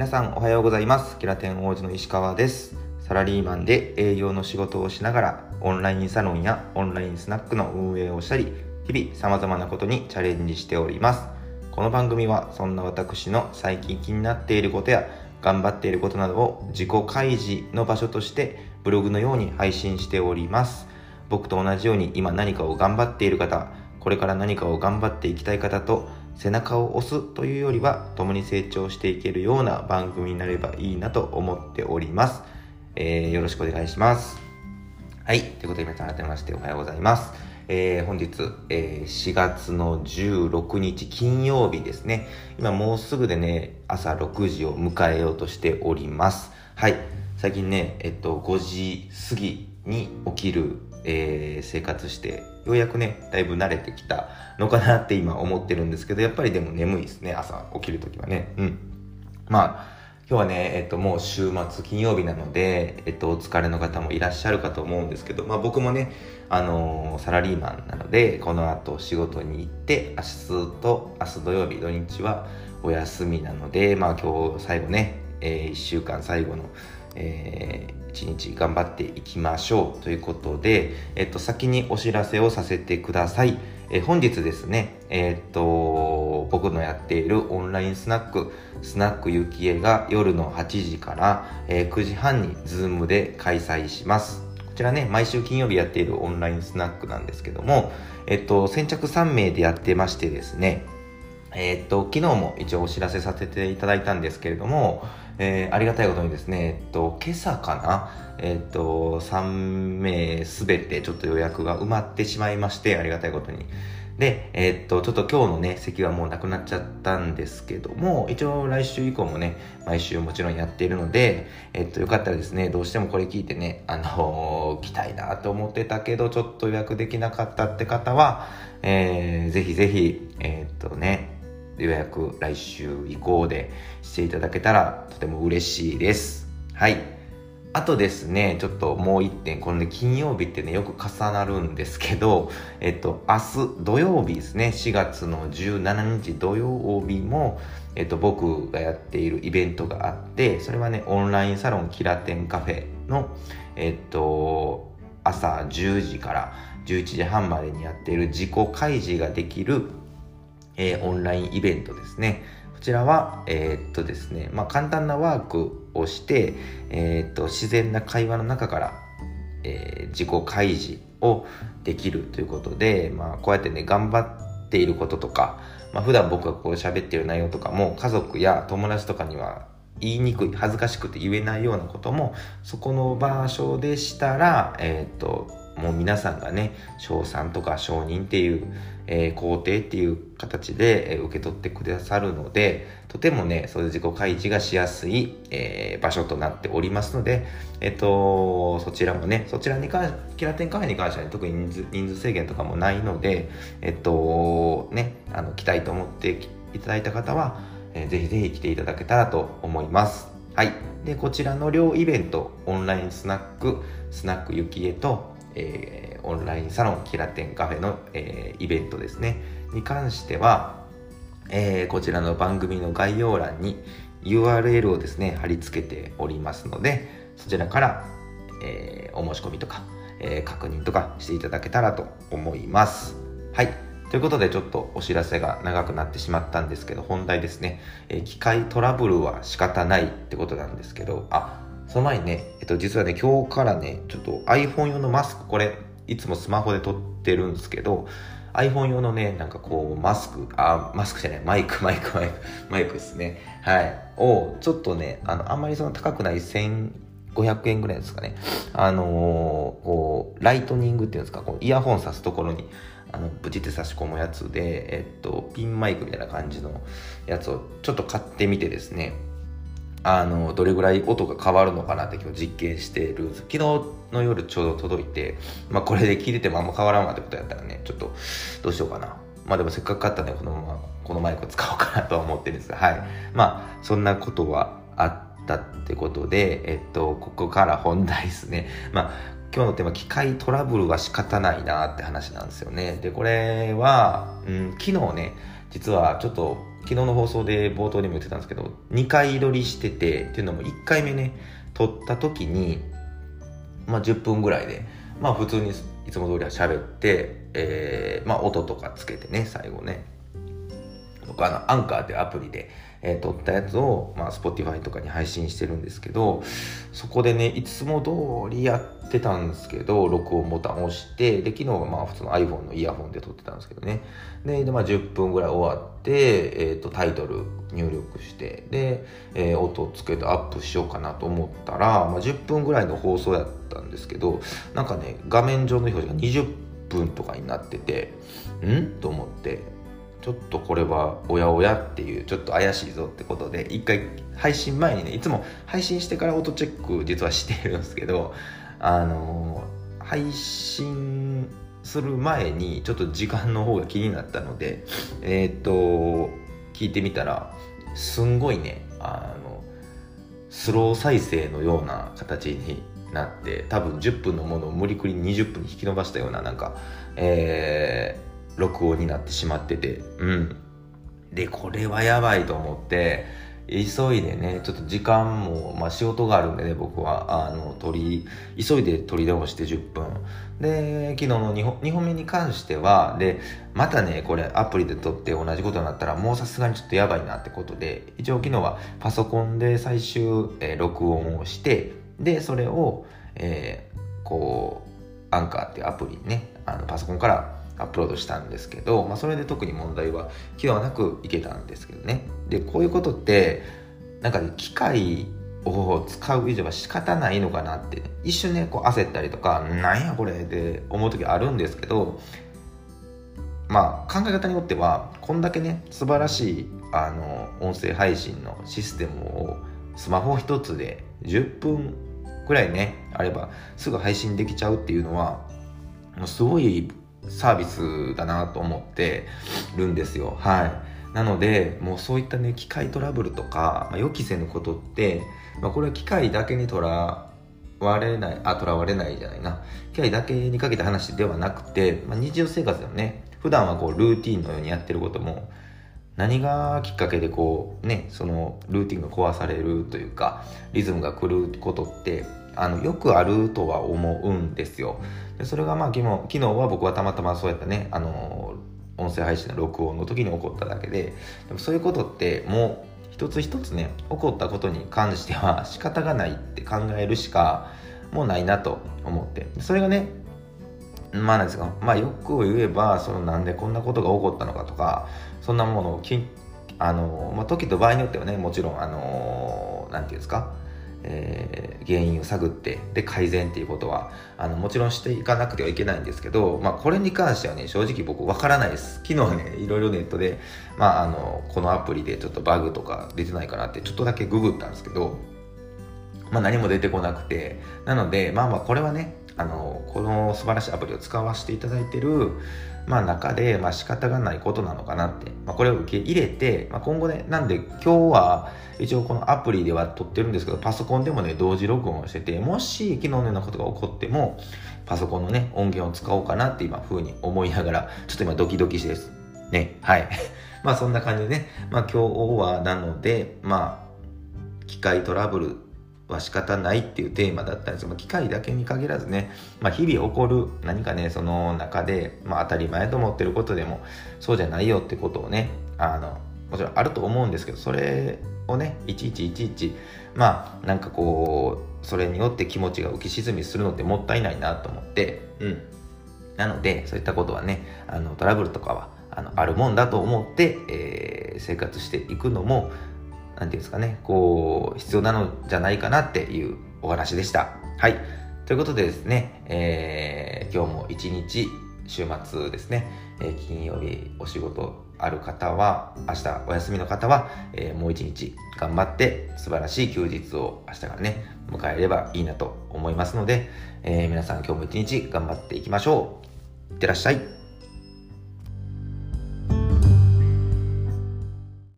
皆さんおはようございます。キラテン王子の石川です。サラリーマンで営業の仕事をしながらオンラインサロンやオンラインスナックの運営をしたり日々様々なことにチャレンジしております。この番組はそんな私の最近気になっていることや頑張っていることなどを自己開示の場所としてブログのように配信しております。僕と同じように今何かを頑張っている方これから何かを頑張っていきたい方と背中を押すというよりは共に成長していけるような番組になればいいなと思っております。えー、よろしくお願いします。はい。ということで皆さん改めましておはようございます。えー、本日、えー、4月の16日金曜日ですね。今もうすぐでね、朝6時を迎えようとしております。はい。最近ね、えっと、5時過ぎに起きるえー、生活してようやくねだいぶ慣れてきたのかなって今思ってるんですけどやっぱりでも眠いですね朝起きる時はね。うん。まあ今日はね、えっと、もう週末金曜日なので、えっと、お疲れの方もいらっしゃるかと思うんですけど、まあ僕もね、あのー、サラリーマンなので、この後仕事に行って、明日と、明日土曜日、土日はお休みなので、まあ今日最後ね、えー、1週間最後の、えー、一日頑張っていきましょうということで、えっと、先にお知らせをさせてください。え本日ですね、えっと、僕のやっているオンラインスナック、スナックゆきえが夜の8時から、えー、9時半にズームで開催します。こちらね、毎週金曜日やっているオンラインスナックなんですけども、えっと、先着3名でやってましてですね、えー、っと、昨日も一応お知らせさせていただいたんですけれども、えー、ありがたいことにですね、えっと、今朝かな、えっと、3名すべてちょっと予約が埋まってしまいまして、ありがたいことに。で、えっと、ちょっと今日のね、席はもうなくなっちゃったんですけども、一応来週以降もね、毎週もちろんやっているので、えっと、よかったらですね、どうしてもこれ聞いてね、あのー、来たいなと思ってたけど、ちょっと予約できなかったって方は、えー、ぜひぜひ、えー、っとね、予約来週以降でしていただけたらとても嬉しいです。はい。あとですね、ちょっともう一点、このね、金曜日ってね、よく重なるんですけど、えっと、明日土曜日ですね、4月の17日土曜日も、えっと、僕がやっているイベントがあって、それはね、オンラインサロンキラテンカフェの、えっと、朝10時から11時半までにやっている自己開示ができるえー、オンラインイベントですね。こちらは、えー、っとですね、まあ、簡単なワークをして、えー、っと、自然な会話の中から、え自己開示をできるということで、まあ、こうやってね、頑張っていることとか、まあ、普段僕がこう喋ってる内容とかも、家族や友達とかには言いにくい、恥ずかしくて言えないようなことも、そこの場所でしたら、えっと、もう皆さんがね、賞賛とか承認っていう、えー、肯定っていう形で、え、受け取ってくださるので、とてもね、そういう自己開示がしやすい、えー、場所となっておりますので、えっ、と、そちらもね、そちらに関しキラテンカフェに関しては、ね、特に人数人数制限とかもないので、えっと、ね、あの、来たいと思っていただいた方は、えー、ぜひぜひ来ていただけたらと思います。はい。で、こちらの両イベント、オンラインスナック、スナックゆきえと、えー、オンラインサロンキラテンカフェの、えー、イベントですね。に関しては、えー、こちらの番組の概要欄に URL をですね貼り付けておりますのでそちらから、え、お申し込みとか、え、確認とかしていただけたらと思います。はい。ということでちょっとお知らせが長くなってしまったんですけど本題ですね、え、機械トラブルは仕方ないってことなんですけどあその前にね、えっと、実はね、今日からね、ちょっと iPhone 用のマスク、これ、いつもスマホで撮ってるんですけど、iPhone 用のね、なんかこう、マスク、あ、マスクじゃない、マイク、マイク、マイク、マイクですね。はい。を、ちょっとね、あの、あんまりその高くない1500円ぐらいですかね。あのー、こう、ライトニングっていうんですか、こうイヤホン挿すところに、あの、ブチって差し込むやつで、えっと、ピンマイクみたいな感じのやつをちょっと買ってみてですね、あのどれぐらい音が変わるのかなって今日実験してるんです。昨日の夜ちょうど届いて、まあ、これで聞いててもあんま変わらんわってことやったらねちょっとどうしようかな。まあでもせっかく買ったんでこのままこのマイクを使おうかなとは思ってるんです。がはい。まあそんなことはあったってことでえっとここから本題ですね。まあ今日のテーマ機械トラブルは仕方ないなって話なんですよね。でこれは、うん、昨日ね実はちょっと昨日の放送で冒頭にも言ってたんですけど2回撮りしててっていうのも1回目ね撮った時にまあ10分ぐらいでまあ普通にいつも通りは喋って、えー、まあ音とかつけてね最後ね。僕あのアンカーっていうアプリでえー、撮ったやつを、まあ、Spotify とかに配信してるんですけど、そこでね、いつも通りやってたんですけど、録音ボタンを押して、で、昨日はまあ普通の iPhone のイヤホンで撮ってたんですけどね。で、でまあ、10分ぐらい終わって、えっ、ー、と、タイトル入力して、で、えー、音をつけてアップしようかなと思ったら、まあ、10分ぐらいの放送やったんですけど、なんかね、画面上の表示が20分とかになってて、ん？と思って、ちょっとこれはおやおやっていうちょっと怪しいぞってことで一回配信前にねいつも配信してからオートチェック実はしてるんですけどあの配信する前にちょっと時間の方が気になったのでえっ、と聞いてみたらすんごいねあのスロー再生のような形になって多分10分のものを無理くり20分に引き伸ばしたようななんかえー録音になってしまってて、うん。で、これはやばいと思って、急いでね、ちょっと時間も、まあ仕事があるんでね、僕は、あの、取り、急いで取り直して10分。で、昨日の2本 ,2 本目に関しては、で、またね、これアプリで撮って同じことになったら、もうさすがにちょっとやばいなってことで、一応昨日はパソコンで最終、えー、録音をして、で、それを、えー、こう、アンカーっていうアプリね、あのパソコンからアップロードしたんですけど、まあ、それで特に問題は気はなくいけたんですけどね。でこういうことってなんかね機械を使う以上は仕方ないのかなって、ね、一瞬ねこう焦ったりとかなんやこれって思う時あるんですけどまあ考え方によってはこんだけね素晴らしいあの音声配信のシステムをスマホ一つで10分くらいねあればすぐ配信できちゃうっていうのはもうすごいサービスだなと思ってるんですよ。はい。なので、もうそういったね、機械トラブルとか、まあ、予期せぬことって、まあ、これは機械だけにとらわれない、あ、とらわれないじゃないな。機械だけにかけた話ではなくて、まあ、日常生活でもね、普段はこう、ルーティンのようにやってることも、何がきっかけでこう、ね、そのルーティンが壊されるというか、リズムが狂うことって、あのよくあるとは思うんですよ。でそれがまあ昨日昨日は僕はたまたまそうやったねあの音声配信の録音の時に起こっただけででもそういうことってもう一つ一つね起こったことに関しては仕方がないって考えるしかもうないなと思ってそれがねまあなんですかまあよく言えばそのなんでこんなことが起こったのかとかそんなものをきあの、まあ、時と場合によってはねもちろんあのなんていうんですかえー、原因を探ってで改善っていうことはあのもちろんしていかなくてはいけないんですけど、まあ、これに関してはね正直僕わからないです。昨日ね いろいろネットで、まあ、あのこのアプリでちょっとバグとか出てないかなってちょっとだけググったんですけど、まあ、何も出てこなくてなのでまあまあこれはねあのこの素晴らしいアプリを使わせていただいてるまあ、中で、まあ、仕方がないことなのかなって、まあ、これを受け入れて、まあ、今後ね、なんで今日は一応このアプリでは撮ってるんですけど、パソコンでもね、同時録音してて、もし昨日のようなことが起こっても、パソコンのね、音源を使おうかなって今風に思いながら、ちょっと今ドキドキしてです。ね、はい。まあそんな感じでね、まあ今日はなので、まあ、機械トラブルは仕方ないっていうテーマだったんですけど、機械だけに限らずね、まあ、日々起こる何かね、その中で、まあ、当たり前と思ってることでも、そうじゃないよってことをね、あの、もちろんあると思うんですけど、それをね、いちいちいちいち、まあ、なんかこう、それによって気持ちが浮き沈みするのってもったいないなと思って、うん。なので、そういったことはね、あの、トラブルとかは、あの、あるもんだと思って、えー、生活していくのも、なんていうんですかね、こう、必要なのじゃないかなっていうお話でした。はい。ということでですね、えー、今日も一日、週末ですね、えー、金曜日お仕事ある方は、明日お休みの方は、えー、もう一日頑張って素晴らしい休日を明日からね、迎えればいいなと思いますので、えー、皆さん今日も一日頑張っていきましょう。いってらっしゃい。